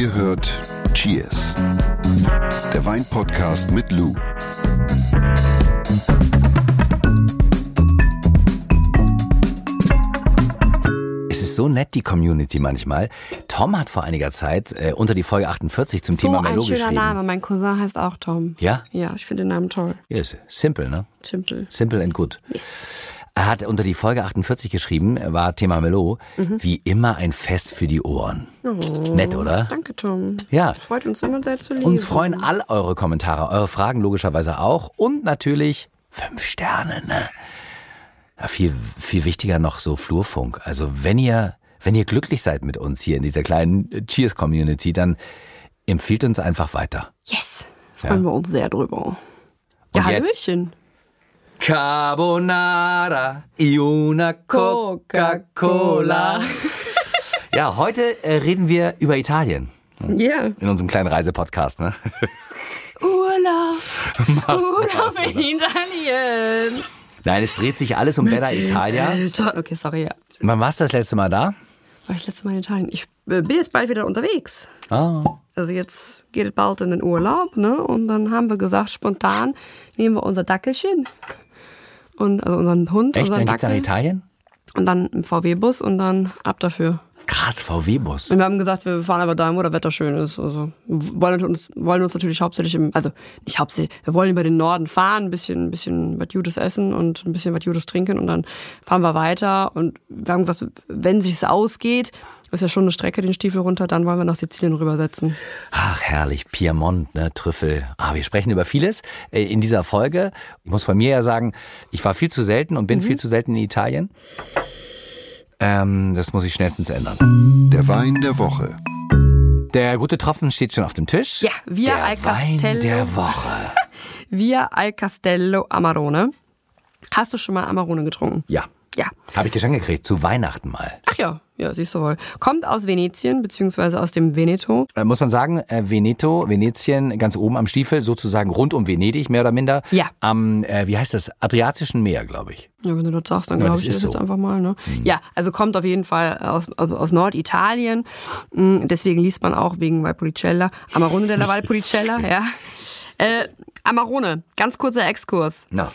Ihr hört Cheers, der Weinpodcast mit Lou. Es ist so nett, die Community manchmal. Tom hat vor einiger Zeit äh, unter die Folge 48 zum So Thema ein Melo schöner geschrieben. Name. Mein Cousin heißt auch Tom. Ja? Ja, ich finde den Namen toll. Ja, ist simple, ne? Simple. Simple and good. Yes. Er hat unter die Folge 48 geschrieben, war Thema Melo, Mhm. wie immer ein Fest für die Ohren. Nett, oder? Danke, Tom. Ja. Freut uns immer sehr zu lesen. Uns freuen all eure Kommentare, eure Fragen logischerweise auch und natürlich fünf Sterne, ne? Ja, viel, viel wichtiger noch so Flurfunk. Also wenn ihr, wenn ihr glücklich seid mit uns hier in dieser kleinen Cheers-Community, dann empfiehlt uns einfach weiter. Yes. Freuen wir uns sehr drüber. Ja, Und jetzt? Hallöchen. Carbonara y una Coca-Cola. Ja, heute äh, reden wir über Italien Ja. in unserem kleinen Reisepodcast. Ne? Urlaub. Urlaub in Italien. Nein, es dreht sich alles um Bella Italia. Alter. Okay, sorry, ja. Wann warst du das letzte Mal da? War ich letztes Mal in Italien? Ich äh, bin jetzt bald wieder unterwegs. Ah. Also jetzt geht es bald in den Urlaub, ne? Und dann haben wir gesagt, spontan nehmen wir unser Dackelchen. Und also unseren Hund, Echt? unseren Dann geht's nach. Italien? Und dann im VW-Bus und dann ab dafür. Krass, VW-Bus. Und wir haben gesagt, wir fahren aber dahin, wo das Wetter schön ist. Also wir wollen uns, wollen uns natürlich hauptsächlich im, also nicht hauptsächlich, wir wollen über den Norden fahren, ein bisschen, ein bisschen was Gutes essen und ein bisschen was Gutes trinken und dann fahren wir weiter. Und wir haben gesagt, wenn sich's ausgeht, ist ja schon eine Strecke den Stiefel runter, dann wollen wir nach Sizilien rübersetzen. Ach, herrlich. Piemont, ne, Trüffel. Ah, wir sprechen über vieles äh, in dieser Folge. Ich muss von mir ja sagen, ich war viel zu selten und bin Mhm. viel zu selten in Italien. Ähm, das muss ich schnellstens ändern. Der Wein der Woche. Der gute Tropfen steht schon auf dem Tisch. Ja, Via der al Wein Castello. der Woche. Via al Castello Amarone. Hast du schon mal Amarone getrunken? Ja, Ja. habe ich geschenkt gekriegt, zu Weihnachten mal. Ach ja, ja, siehst du wohl. Kommt aus Venetien, beziehungsweise aus dem Veneto. Äh, muss man sagen, äh, Veneto, Venetien, ganz oben am Stiefel, sozusagen rund um Venedig, mehr oder minder. Ja. Am, äh, wie heißt das, Adriatischen Meer, glaube ich. Ja, wenn du das sagst, dann Ja, glaube ich ist das so. jetzt einfach mal. Ne? Ja, also kommt auf jeden Fall aus, aus, aus Norditalien. Mm, Deswegen liest man auch wegen Valpolicella, Amarone della Valpolicella, ja. Äh, Amarone, ganz kurzer Exkurs. Na.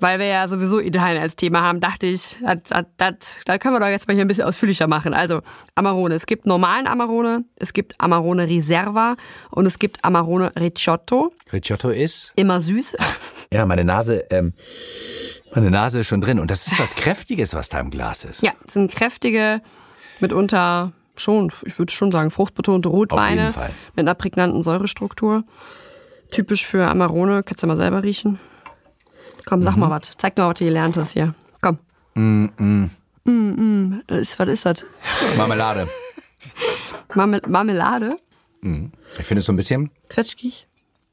Weil wir ja sowieso Italien als Thema haben, dachte ich, das können wir doch jetzt mal hier ein bisschen ausführlicher machen. Also Amarone. Es gibt normalen Amarone, es gibt Amarone Riserva und es gibt Amarone Ricciotto. Ricciotto ist? Immer süß. Ja, meine Nase, ähm, meine Nase ist schon drin. Und das ist was Kräftiges, was da im Glas ist. Ja, es sind kräftige, mitunter schon, ich würde schon sagen, fruchtbetonte Rotweine jeden Fall. mit einer prägnanten Säurestruktur. Typisch für Amarone. Kannst du mal selber riechen? Komm, sag Mhm. mal was. Zeig mir mal, was du gelernt hast hier. Komm. Mm, mm. Ist, was ist das? Marmelade. Marmel Marmelade? Ich finde es so ein bisschen Zwetschgig?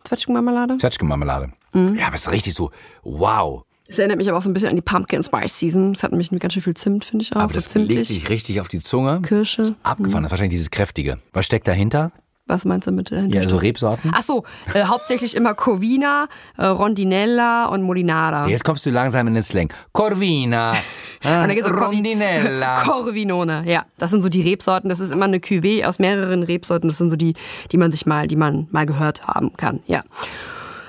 Zwetschgenmarmelade? Zwetschgenmarmelade. Mhm. Ja, aber es ist richtig so, wow. Es erinnert mich aber auch so ein bisschen an die Pumpkin Spice Season. Es hat nämlich ganz schön viel Zimt, finde ich auch. Aber so das legt zimtig. sich richtig auf die Zunge. Kirsche. Abgefahren, das ist wahrscheinlich dieses Kräftige. Was steckt dahinter? Was meinst du mit dahinter? Ja, so Rebsorten. Ach so, äh, hauptsächlich immer Corvina, äh, Rondinella und Molinara. Jetzt kommst du langsam in den Slang. Corvina, äh, Rondinella. Corvinone, ja. Das sind so die Rebsorten. Das ist immer eine Cuvée aus mehreren Rebsorten. Das sind so die, die man sich mal, die man mal gehört haben kann, ja.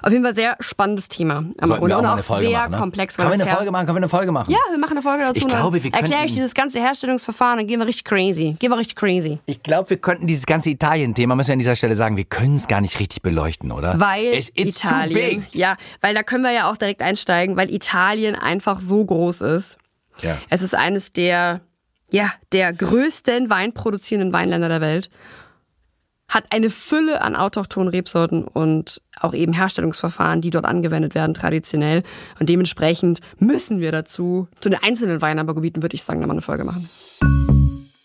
Auf jeden Fall sehr spannendes Thema. Auch und auch Folge sehr machen, ne? komplex. Können wir eine Folge machen? Können wir eine Folge machen? Ja, wir machen eine Folge dazu. Ich glaube, wir Erkläre ich dieses ganze Herstellungsverfahren, dann gehen wir richtig crazy. Gehen wir richtig crazy. Ich glaube, wir könnten dieses ganze Italien-Thema, müssen wir an dieser Stelle sagen, wir können es gar nicht richtig beleuchten, oder? Weil es, it's Italien, ja, weil da können wir ja auch direkt einsteigen, weil Italien einfach so groß ist. Ja. Es ist eines der, ja, der größten weinproduzierenden Weinländer der Welt. Hat eine Fülle an autochthonen Rebsorten und auch eben Herstellungsverfahren, die dort angewendet werden, traditionell. Und dementsprechend müssen wir dazu, zu den einzelnen Weinanbaugebieten, würde ich sagen, nochmal eine Folge machen.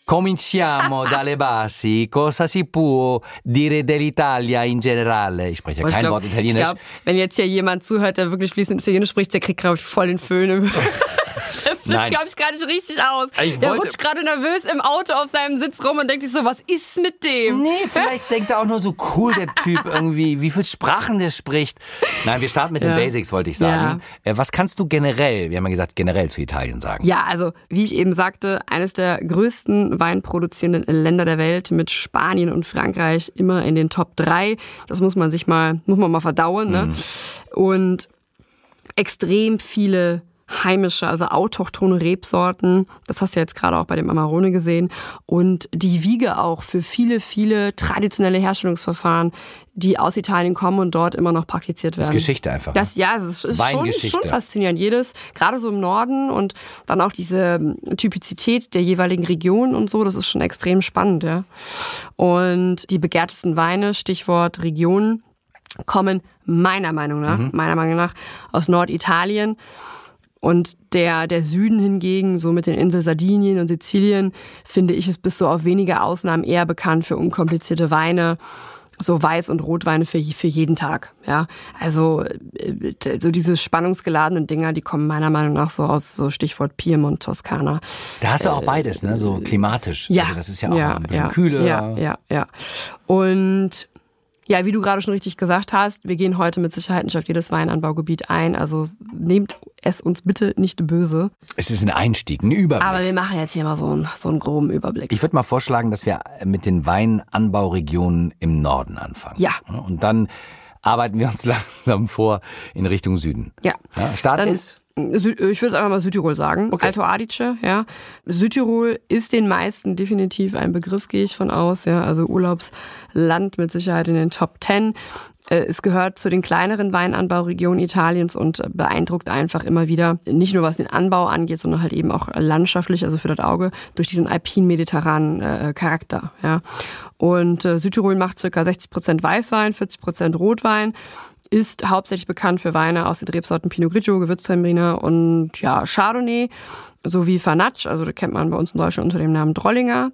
Cominciamo dalle basi. Cosa si può dire dell'Italia in generale? Ich spreche ja kein glaub- Wort Italienisch. Ich glaube, wenn jetzt hier jemand zuhört, der wirklich fließend Italienisch spricht, der kriegt, glaube ich, voll den Föhn. Nein. glaube ich, gar nicht richtig aus. Ich Der wollte- rutscht gerade nervös im Auto auf seinem Sitz rum und denkt sich so, was ist mit dem? Nee, vielleicht denkt er auch nur so cool, der Typ irgendwie, wie viele Sprachen der spricht. Nein, wir starten mit den Ja. Basics, wollte ich sagen. Äh, Was kannst du generell, wir haben ja gesagt, generell zu Italien sagen? Ja, also wie ich eben sagte, eines der größten weinproduzierenden Länder der Welt mit Spanien und Frankreich immer in den Top 3. Das muss man sich mal, muss man mal verdauen. Ne? Und extrem viele heimische, also autochthone Rebsorten. Das hast du jetzt gerade auch bei dem Amarone gesehen. Und die Wiege auch für viele, viele traditionelle Herstellungsverfahren, die aus Italien kommen und dort immer noch praktiziert werden. Das ist Geschichte einfach. Das, ja, es ist schon, schon faszinierend. Jedes, gerade so im Norden und dann auch diese ähm, Typizität der jeweiligen Region und so, das ist schon extrem spannend, ja. Und die begehrtesten Weine, Stichwort Region, kommen meiner Meinung nach, Mhm. meiner Meinung nach aus Norditalien. Und der, der Süden hingegen, so mit den Inseln Sardinien und Sizilien, finde ich, ist bis so auf wenige Ausnahmen eher bekannt für unkomplizierte Weine. So Weiß- und Rotweine für, für jeden Tag. Ja, also äh, so diese spannungsgeladenen Dinger, die kommen meiner Meinung nach so aus so Stichwort Piemont, Toskana. Da hast du auch beides, ne? So klimatisch. Ja, Also das ist ja auch ein bisschen kühler. Ja, ja, ja. Und ja, wie du gerade schon richtig gesagt hast, wir gehen heute mit Sicherheit nicht auf jedes Weinanbaugebiet ein. Also nehmt es uns bitte nicht böse. Es ist ein Einstieg, ein Überblick. Aber wir machen jetzt hier mal so einen, so einen groben Überblick. Ich würde mal vorschlagen, dass wir mit den Weinanbauregionen im Norden anfangen. Ja. Und dann arbeiten wir uns langsam vor in Richtung Süden. Ja. Start Dann- ist Sü- Ich würde einfach mal Südtirol sagen. Okay. Alto Adige, ja. Südtirol ist den meisten definitiv ein Begriff, gehe ich von aus, ja. Also Urlaubsland mit Sicherheit in den Top Ten. Äh, Es gehört zu den kleineren Weinanbauregionen Italiens und äh, beeindruckt einfach immer wieder, nicht nur was den Anbau angeht, sondern halt eben auch landschaftlich, also für das Auge, durch diesen alpin-mediterranen äh, Charakter. Ja. Und äh, Südtirol macht circa 60 Prozent Weißwein, 40 Prozent Rotwein ist hauptsächlich bekannt für Weine aus den Rebsorten Pinot Grigio, Gewürztraminer und ja, Chardonnay sowie Fanatsch, also das kennt man bei uns in Deutschland unter dem Namen Drollinger.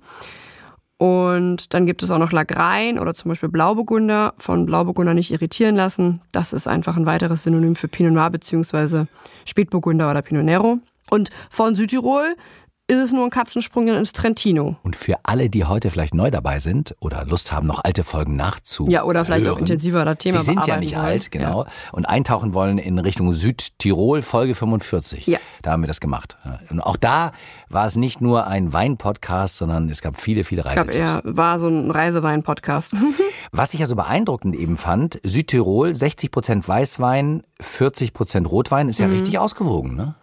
Und dann gibt es auch noch Lagrein oder zum Beispiel Blauburgunder. Von Blauburgunder nicht irritieren lassen. Das ist einfach ein weiteres Synonym für Pinot Noir beziehungsweise Spätburgunder oder Pinot Nero. Und von Südtirol ist es nur ein Katzensprung ins Trentino. Und für alle, die heute vielleicht neu dabei sind oder Lust haben, noch alte Folgen nachzuhören. Ja, oder vielleicht auch intensiver das Thema Sie sind ja nicht wollen. alt, genau. Und eintauchen wollen in Richtung Südtirol, Folge 45. Ja. Da haben wir das gemacht. Und auch da war es nicht nur ein Wein-Podcast, sondern es gab viele, viele Ich glaube, Reisetipps. er war so ein Reisewein-Podcast. Was ich ja so beeindruckend eben fand, Südtirol, 60% Weißwein, 40% Rotwein, ist ja Mhm. richtig ausgewogen, ne?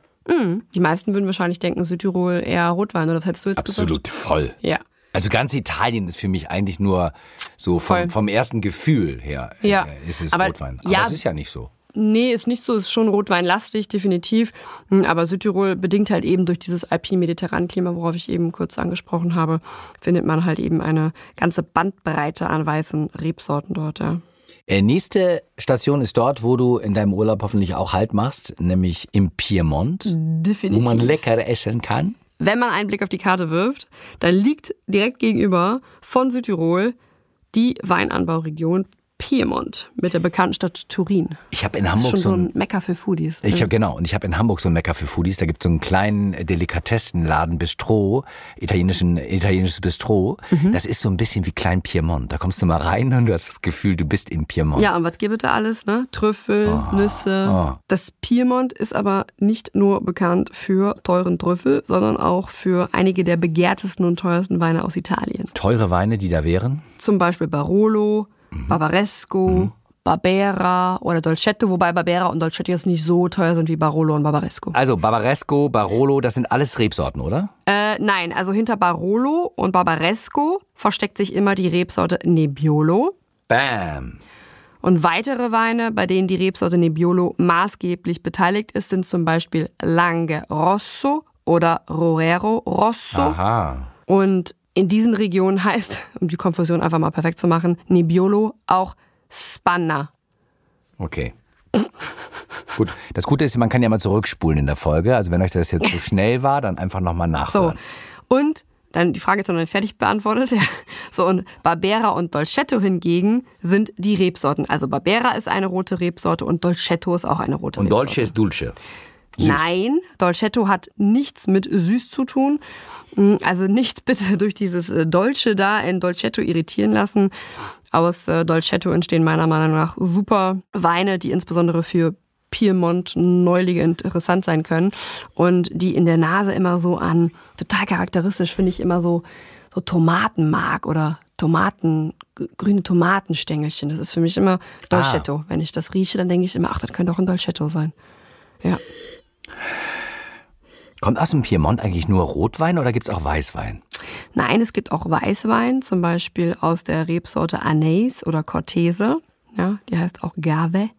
Die meisten würden wahrscheinlich denken, Südtirol eher Rotwein, oder das hättest du jetzt gesagt? voll. Ja. Also ganz Italien ist für mich eigentlich nur so vom, vom ersten Gefühl her Ja. äh, ist es Aber- Rotwein. Aber ja. es ist ja nicht so. Nee, ist nicht so, ist schon Rotweinlastig, definitiv. Hm, Aber Südtirol bedingt halt eben durch dieses alpin-mediterran Klima, worauf ich eben kurz angesprochen habe, findet man halt eben eine ganze Bandbreite an weißen Rebsorten dort, ja. Äh, nächste Station ist dort, wo du in deinem Urlaub hoffentlich auch Halt machst, nämlich im Piemont, wo Definitiv. man lecker essen kann. Wenn man einen Blick auf die Karte wirft, dann liegt direkt gegenüber von Südtirol die Weinanbauregion Piemont mit der bekannten Stadt Turin. Ich habe in Das ist Hamburg schon so so ein ein Mecker für Foodies. Ich habe genau, und ich habe in Hamburg so ein Mecker für Foodies. Da gibt es so einen kleinen äh, Delikatessenladen, Bistro, italienischen, italienisches Bistro. Mhm. Das ist so ein bisschen wie Klein Piemont. Da kommst du mal rein und du hast das Gefühl, du bist in Piemont. Ja, und was gibt es da alles, ne? Trüffel, Nüsse. oh. Das Piemont ist aber nicht nur bekannt für teuren Trüffel, sondern auch für einige der begehrtesten und teuersten Weine aus Italien. Teure Weine, die da wären. Zum Beispiel Barolo, Barbaresco, Barbera oder Dolcetto, wobei Barbera und Dolcetto jetzt nicht so teuer sind wie Barolo und Barbaresco. Also Barbaresco, Barolo, das sind alles Rebsorten, oder? Äh, nein, also hinter Barolo und Barbaresco versteckt sich immer die Rebsorte Nebbiolo. Bam. Und weitere Weine, bei denen die Rebsorte Nebbiolo maßgeblich beteiligt ist, sind zum Beispiel Lange Rosso oder Rorero Rosso. Aha. Und in diesen Regionen heißt, um die Konfusion einfach mal perfekt zu machen, Nebbiolo auch Spanna. Okay. Gut, das Gute ist, man kann ja mal zurückspulen in der Folge. Also wenn euch das jetzt zu schnell war, dann einfach nochmal So. nachhören. Und dann die Frage ist noch nicht fertig beantwortet. Ja. So, und Barbera und Dolcetto hingegen sind die Rebsorten. Also Barbera ist eine rote Rebsorte und Dolcetto ist auch eine rote Und Rebsorte. Dolce ist Dulce. Süß. Nein, Dolcetto hat nichts mit süß zu tun. Mm, Also nicht bitte durch dieses äh, Dolce da in Dolcetto irritieren lassen. Aus äh, Dolcetto entstehen meiner Meinung nach super Weine, die insbesondere für Piemont Neulige interessant sein können und die in der Nase immer so an total charakteristisch finde ich immer so so Tomatenmark oder Tomaten grüne Tomatenstängelchen. Das ist für mich immer Dolcetto. Wenn ich das rieche, dann denke ich immer, ach, das könnte auch ein Dolcetto sein. Ja. Kommt aus dem Piemont eigentlich nur Rotwein oder gibt's auch Weißwein? Nein, es gibt auch Weißwein, zum Beispiel aus der Rebsorte Anais oder Cortese. Ja, die heißt auch Gave.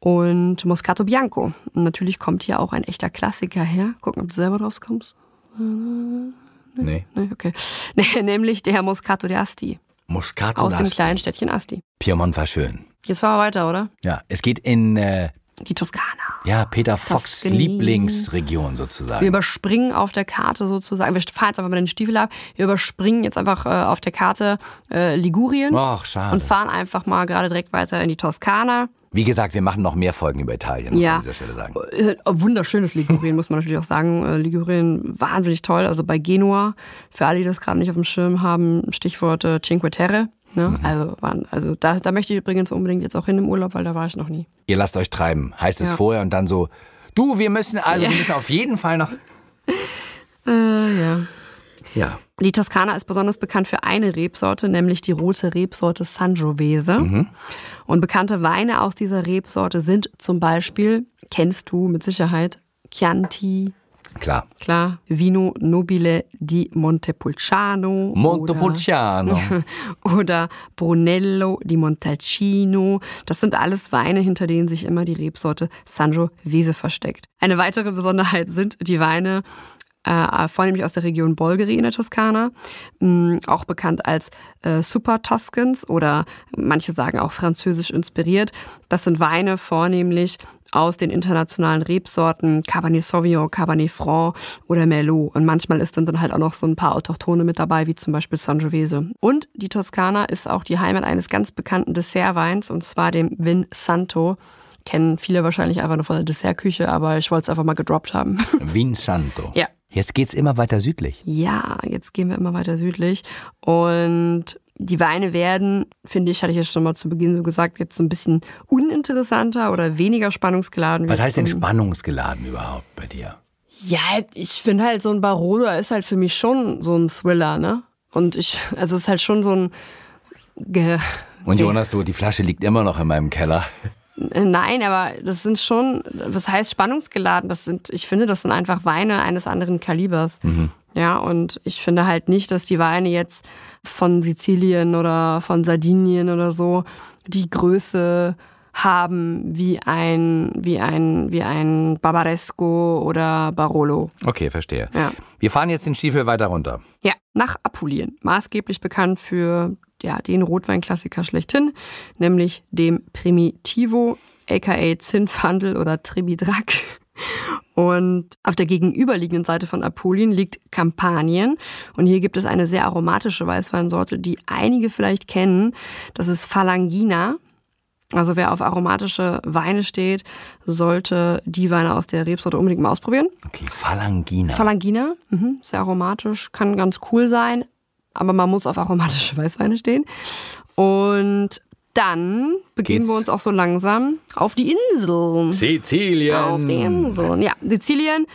Und Moscato Bianco. Und natürlich kommt hier auch ein echter Klassiker her. Gucken, ob du selber drauf kommst. Nee. Nee, okay. Nee, nämlich der Moscato de Asti. Moscato Aus dem kleinen Städtchen Asti. Piemont war schön. Jetzt fahren wir weiter, oder? Ja, es geht in äh, Die Toskana. Ja, Peter Fox. Lieblingsregion Wir sozusagen. überspringen auf der Karte sozusagen. Wir fahren jetzt einfach mal den Stiefel ab. Wir überspringen jetzt einfach äh, auf der Karte äh, Ligurien Ach, schade. und fahren einfach mal gerade direkt weiter in die Toskana. Wie gesagt, wir machen noch mehr Folgen über Italien, muss Ja. man an dieser Stelle sagen. Äh, Wunderschönes Ligurien, muss man natürlich auch sagen. Äh, Ligurien wahnsinnig toll. Also bei Genua, für alle, die das gerade nicht auf dem Schirm haben, Stichwort äh, Cinque Terre. Ne? Mhm. Also, waren, also da, da möchte ich übrigens unbedingt jetzt auch hin im Urlaub, weil da war ich noch nie. Ihr lasst euch treiben, heißt es Ja. vorher und dann so, du, wir müssen, also Ja. wir müssen auf jeden Fall noch. Äh, ja. Ja. Die Toskana ist besonders bekannt für eine Rebsorte, nämlich die rote Rebsorte Sangiovese. Und bekannte Weine aus dieser Rebsorte sind zum Beispiel, kennst du mit Sicherheit, Chianti, Klar. klar, Vino Nobile di Montepulciano. Montepulciano. Oder, oder Brunello di Montalcino. Das sind alles Weine, hinter denen sich immer die Rebsorte Sangiovese versteckt. Eine weitere Besonderheit sind die Weine, äh, vornehmlich aus der Region Bolgheri in der Toskana, mh, auch bekannt als äh, Super Tuscans oder manche sagen auch französisch inspiriert. Das sind Weine vornehmlich aus den internationalen Rebsorten Cabernet Sauvignon, Cabernet Franc oder Merlot. Und manchmal ist dann, dann halt auch noch so ein paar Autochtone mit dabei, wie zum Beispiel Sangiovese. Und die Toskana ist auch die Heimat eines ganz bekannten Dessertweins, und zwar dem Vin Santo. Kennen viele wahrscheinlich einfach nur von der Dessertküche, aber ich wollte es einfach mal gedroppt haben. Vinsanto. Ja. Jetzt geht's immer weiter südlich. Ja, jetzt gehen wir immer weiter südlich. Und die Weine werden, finde ich, hatte ich ja schon mal zu Beginn so gesagt, jetzt so ein bisschen uninteressanter oder weniger spannungsgeladen. Was heißt denn spannungsgeladen überhaupt bei dir? Ja, ich finde halt so ein Barolo ist halt für mich schon so ein Thriller, ne? Und ich, also es ist halt schon so ein. Ge Und Jonas, so, die Flasche liegt immer noch in meinem Keller. Äh, Nein, aber das sind schon, was heißt spannungsgeladen? Das sind, ich finde, das sind einfach Weine eines anderen Kalibers. Ja, und ich finde halt nicht, dass die Weine jetzt von Sizilien oder von Sardinien oder so die Größe haben wie ein, wie ein, wie ein Barbaresco oder Barolo. Okay, verstehe. Ja. Wir fahren jetzt den Stiefel weiter runter. Ja, nach Apulien, maßgeblich bekannt für ja, den Rotweinklassiker schlechthin, nämlich dem Primitivo, aka Zinfandel oder Tribidrac. Und auf der gegenüberliegenden Seite von Apulien liegt Kampanien. Und hier gibt es eine sehr aromatische Weißweinsorte, die einige vielleicht kennen. Das ist Phalangina. Also wer auf aromatische Weine steht, sollte die Weine aus der Rebsorte unbedingt mal ausprobieren. Okay, Phalangina. Phalangina, mhm, sehr aromatisch, kann ganz cool sein, aber man muss auf aromatische Weißweine stehen. Und dann begeben Geht's? wir uns auch so langsam auf die Inseln. Sizilien. Auf die Inseln. Ja, Sizilien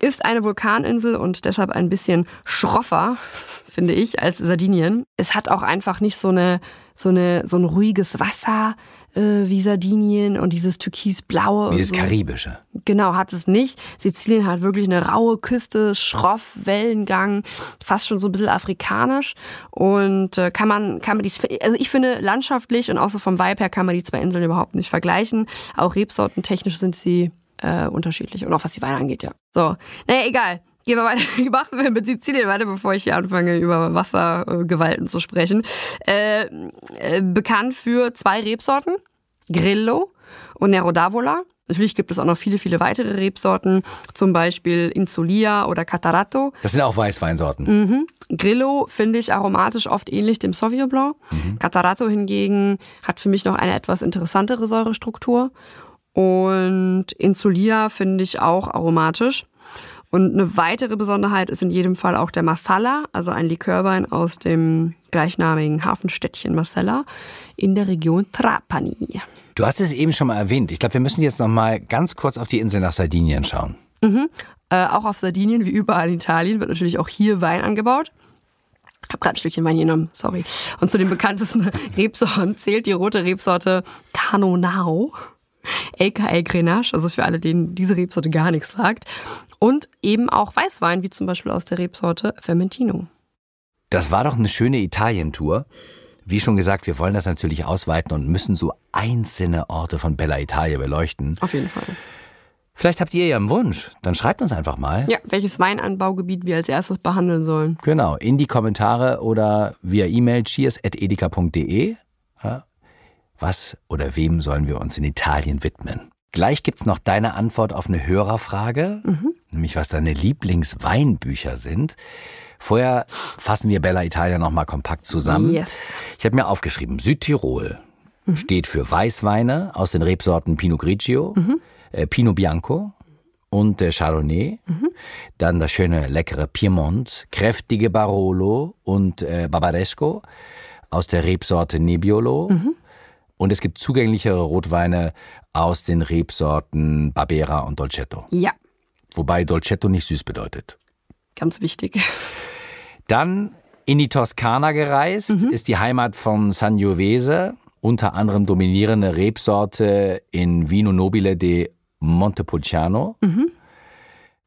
ist eine Vulkaninsel und deshalb ein bisschen schroffer, finde ich, als Sardinien. Es hat auch einfach nicht so eine, so eine, so ein ruhiges Wasser äh, wie Sardinien und dieses türkisblaue. Das so. Karibische. Genau, hat es nicht. Sizilien hat wirklich eine raue Küste, schroff, Wellengang, fast schon so ein bisschen afrikanisch. Und äh, kann man, kann man die, also ich finde landschaftlich und auch so vom Vibe her kann man die zwei Inseln überhaupt nicht vergleichen. Auch rebsortentechnisch sind sie äh, unterschiedlich. Und auch was die Weine angeht, ja. So, naja, egal. Gehen wir weiter. Machen wir mit Sizilien weiter, bevor ich hier anfange, über Wassergewalten zu sprechen. Äh, äh, bekannt für zwei Rebsorten. Grillo und Nero d'Avola. Natürlich gibt es auch noch viele, viele weitere Rebsorten, zum Beispiel Insulia oder Catarato. Das sind auch Weißweinsorten. Mhm. Grillo finde ich aromatisch oft ähnlich dem Sauvignon Blanc. Catarato hingegen hat für mich noch eine etwas interessantere Säurestruktur. Und Insulia finde ich auch aromatisch. Und eine weitere Besonderheit ist in jedem Fall auch der Marsala, also ein Likörwein aus dem gleichnamigen Hafenstädtchen Marsala in der Region Trapani. Du hast es eben schon mal erwähnt. Ich glaube, wir müssen jetzt noch mal ganz kurz auf die Insel nach Sardinien schauen. Mhm. Äh, auch auf Sardinien, wie überall in Italien, wird natürlich auch hier Wein angebaut. Ich habe gerade ein Stückchen Wein genommen, sorry. Und zu den bekanntesten Rebsorten zählt die rote Rebsorte Canonao, aka Grenache, also für alle, denen diese Rebsorte gar nichts sagt. Und eben auch Weißwein, wie zum Beispiel aus der Rebsorte Fermentino. Das war doch eine schöne Italien-Tour. Wie schon gesagt, wir wollen das natürlich ausweiten und müssen so einzelne Orte von Bella Italia beleuchten. Auf jeden Fall. Vielleicht habt ihr ja einen Wunsch. Dann schreibt uns einfach mal. Ja, welches Weinanbaugebiet wir als erstes behandeln sollen. Genau, in die Kommentare oder via E-Mail cheers.edeka.de. Was oder wem sollen wir uns in Italien widmen? Gleich gibt's noch deine Antwort auf eine Hörerfrage, mhm. Nämlich was deine Lieblingsweinbücher sind. Vorher fassen wir Bella Italia nochmal kompakt zusammen. Yes. Ich habe mir aufgeschrieben, Südtirol mhm. steht für Weißweine aus den Rebsorten Pinot Grigio, mhm. äh, Pinot Bianco und äh, Chardonnay. Mhm. Dann das schöne, leckere Piemont, kräftige Barolo und äh, Barbaresco aus der Rebsorte Nebbiolo. Und es gibt zugänglichere Rotweine aus den Rebsorten Barbera und Dolcetto. Ja. Wobei Dolcetto nicht süß bedeutet. Ganz wichtig. Dann in die Toskana gereist, mhm. ist die Heimat von Sangiovese, unter anderem dominierende Rebsorte in Vino Nobile di Montepulciano, mhm.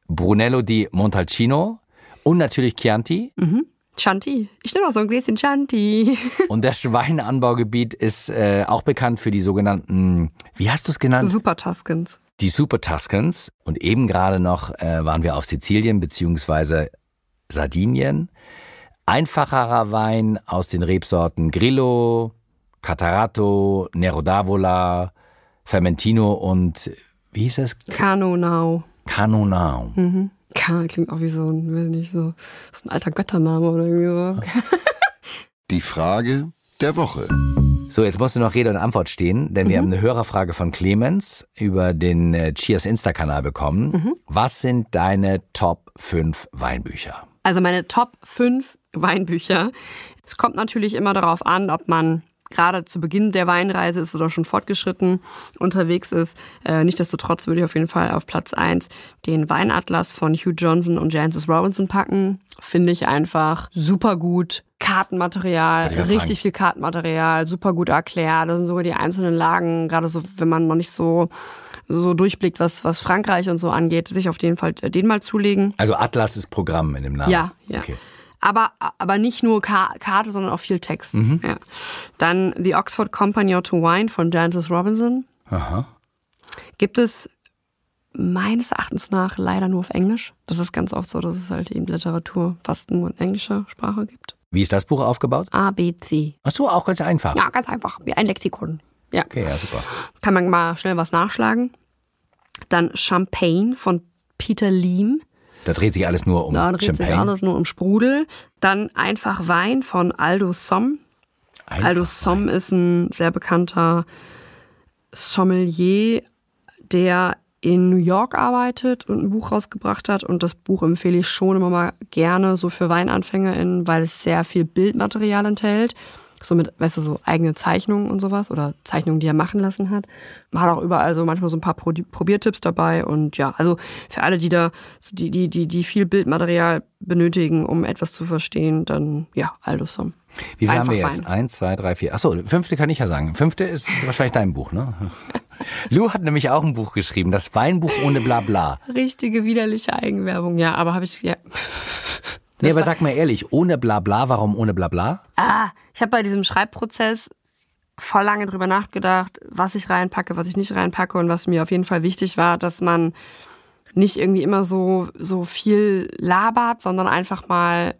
Brunello di Montalcino und natürlich Chianti. Mhm. Chianti. Ich nehme auch so ein Gläschen Chianti. Und das Schweineanbaugebiet ist äh, auch bekannt für die sogenannten, wie hast du es genannt? Super Tuscans. Die Super Tuscans. Und eben gerade noch äh, waren wir auf Sizilien beziehungsweise Sardinien. Einfacherer Wein aus den Rebsorten Grillo, Catarato, Nero d'Avola, Fermentino und wie hieß es? Canonau. Canonau. Mhm. Karl klingt auch wie so ein, will nicht so, so ein alter Göttername oder irgendwie so. Die Frage der Woche. So, jetzt musst du noch Rede und Antwort stehen, denn wir mhm. haben eine Hörerfrage von Clemens über den äh, Cheers Insta-Kanal bekommen. Mhm. Was sind deine Top 5 Weinbücher? Also meine Top 5 Weinbücher. Es kommt natürlich immer darauf an, ob man gerade zu Beginn der Weinreise ist oder schon fortgeschritten unterwegs ist. Äh, Nichtsdestotrotz würde ich auf jeden Fall auf Platz 1 den Weinatlas von Hugh Johnson und Jancis Robinson packen. Finde ich einfach super gut. Kartenmaterial, richtig viel Kartenmaterial, super gut erklärt. Da sind sogar die einzelnen Lagen, gerade so, wenn man noch nicht so so durchblickt, was, was Frankreich und so angeht, sich auf jeden Fall den mal zulegen. Also Atlas ist Programm in dem Namen. Ja, ja. Okay aber, aber nicht nur Ka Karte, sondern auch viel Text. Mhm. Ja. Dann The Oxford Company to Wine von Jancis Robinson. Aha. Gibt es meines Erachtens nach leider nur auf Englisch. Das ist ganz oft so, dass es halt eben Literatur fast nur in englischer Sprache gibt. Wie ist das Buch aufgebaut? A, B, C. Ach so, auch ganz einfach. Ja, ganz einfach. Wie ein Lexikon. Ja. Okay, ja, super. Kann man mal schnell was nachschlagen. Dann Champagne von Peter Leam. Da dreht sich alles nur um da dreht Champagne. sich alles nur um Sprudel. Dann einfach Wein von Aldo Somm. Einfach Aldo Somm ist ein sehr bekannter Sommelier, der in New York arbeitet und ein Buch rausgebracht hat. Und das Buch empfehle ich schon immer mal gerne so für WeinanfängerInnen, weil es sehr viel Bildmaterial enthält so mit, weißt du, so eigene Zeichnungen und sowas oder Zeichnungen, die er machen lassen hat. Man hat auch überall so manchmal so ein paar Probiertipps dabei und ja, also für alle, die da, die, die, die, die viel Bildmaterial benötigen, um etwas zu verstehen, dann ja, Aldosom. Wie viel haben wir jetzt? Wein. Eins, zwei, drei, vier. Achso, fünfte kann ich ja sagen. Fünfte ist wahrscheinlich dein Buch, ne? Lou hat nämlich auch ein Buch geschrieben, das Weinbuch ohne Blabla. Richtige widerliche Eigenwerbung, ja, aber habe ich, ja. Nee, aber sag mal ehrlich, ohne Blabla, warum ohne Blabla? Ah, ich habe bei diesem Schreibprozess voll lange drüber nachgedacht, was ich reinpacke, was ich nicht reinpacke und was mir auf jeden Fall wichtig war, dass man nicht irgendwie immer so, so viel labert, sondern einfach mal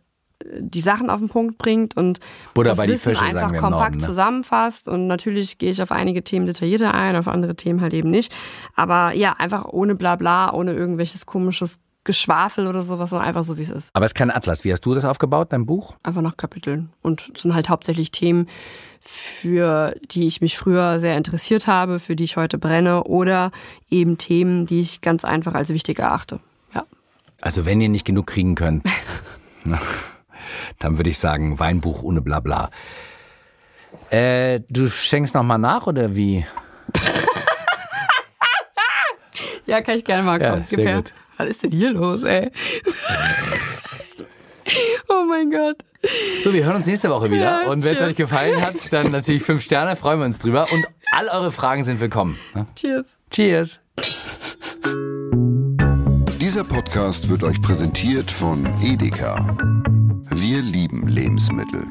die Sachen auf den Punkt bringt und Buddha das bei Wissen Fische, einfach kompakt Norden, ne? zusammenfasst. Und natürlich gehe ich auf einige Themen detaillierter ein, auf andere Themen halt eben nicht. Aber ja, einfach ohne Blabla, ohne irgendwelches komisches Geschwafel oder sowas, sondern einfach so, wie es ist. Aber es ist kein Atlas. Wie hast du das aufgebaut, dein Buch? Einfach nach Kapiteln. Und es sind halt hauptsächlich Themen, für die ich mich früher sehr interessiert habe, für die ich heute brenne oder eben Themen, die ich ganz einfach als wichtig erachte. Ja. Also wenn ihr nicht genug kriegen könnt, dann würde ich sagen Weinbuch ohne Blabla. Äh, du schenkst noch mal nach oder wie? ja, kann ich gerne mal kommen. Ja, sehr gut. Was ist denn hier los, ey? oh mein Gott. So, wir hören uns nächste Woche wieder. Ja, und wenn es euch gefallen hat, dann natürlich fünf Sterne, freuen wir uns drüber. Und all eure Fragen sind willkommen. ne? Cheers. Cheers. Dieser Podcast wird euch präsentiert von Edeka. Wir lieben Lebensmittel.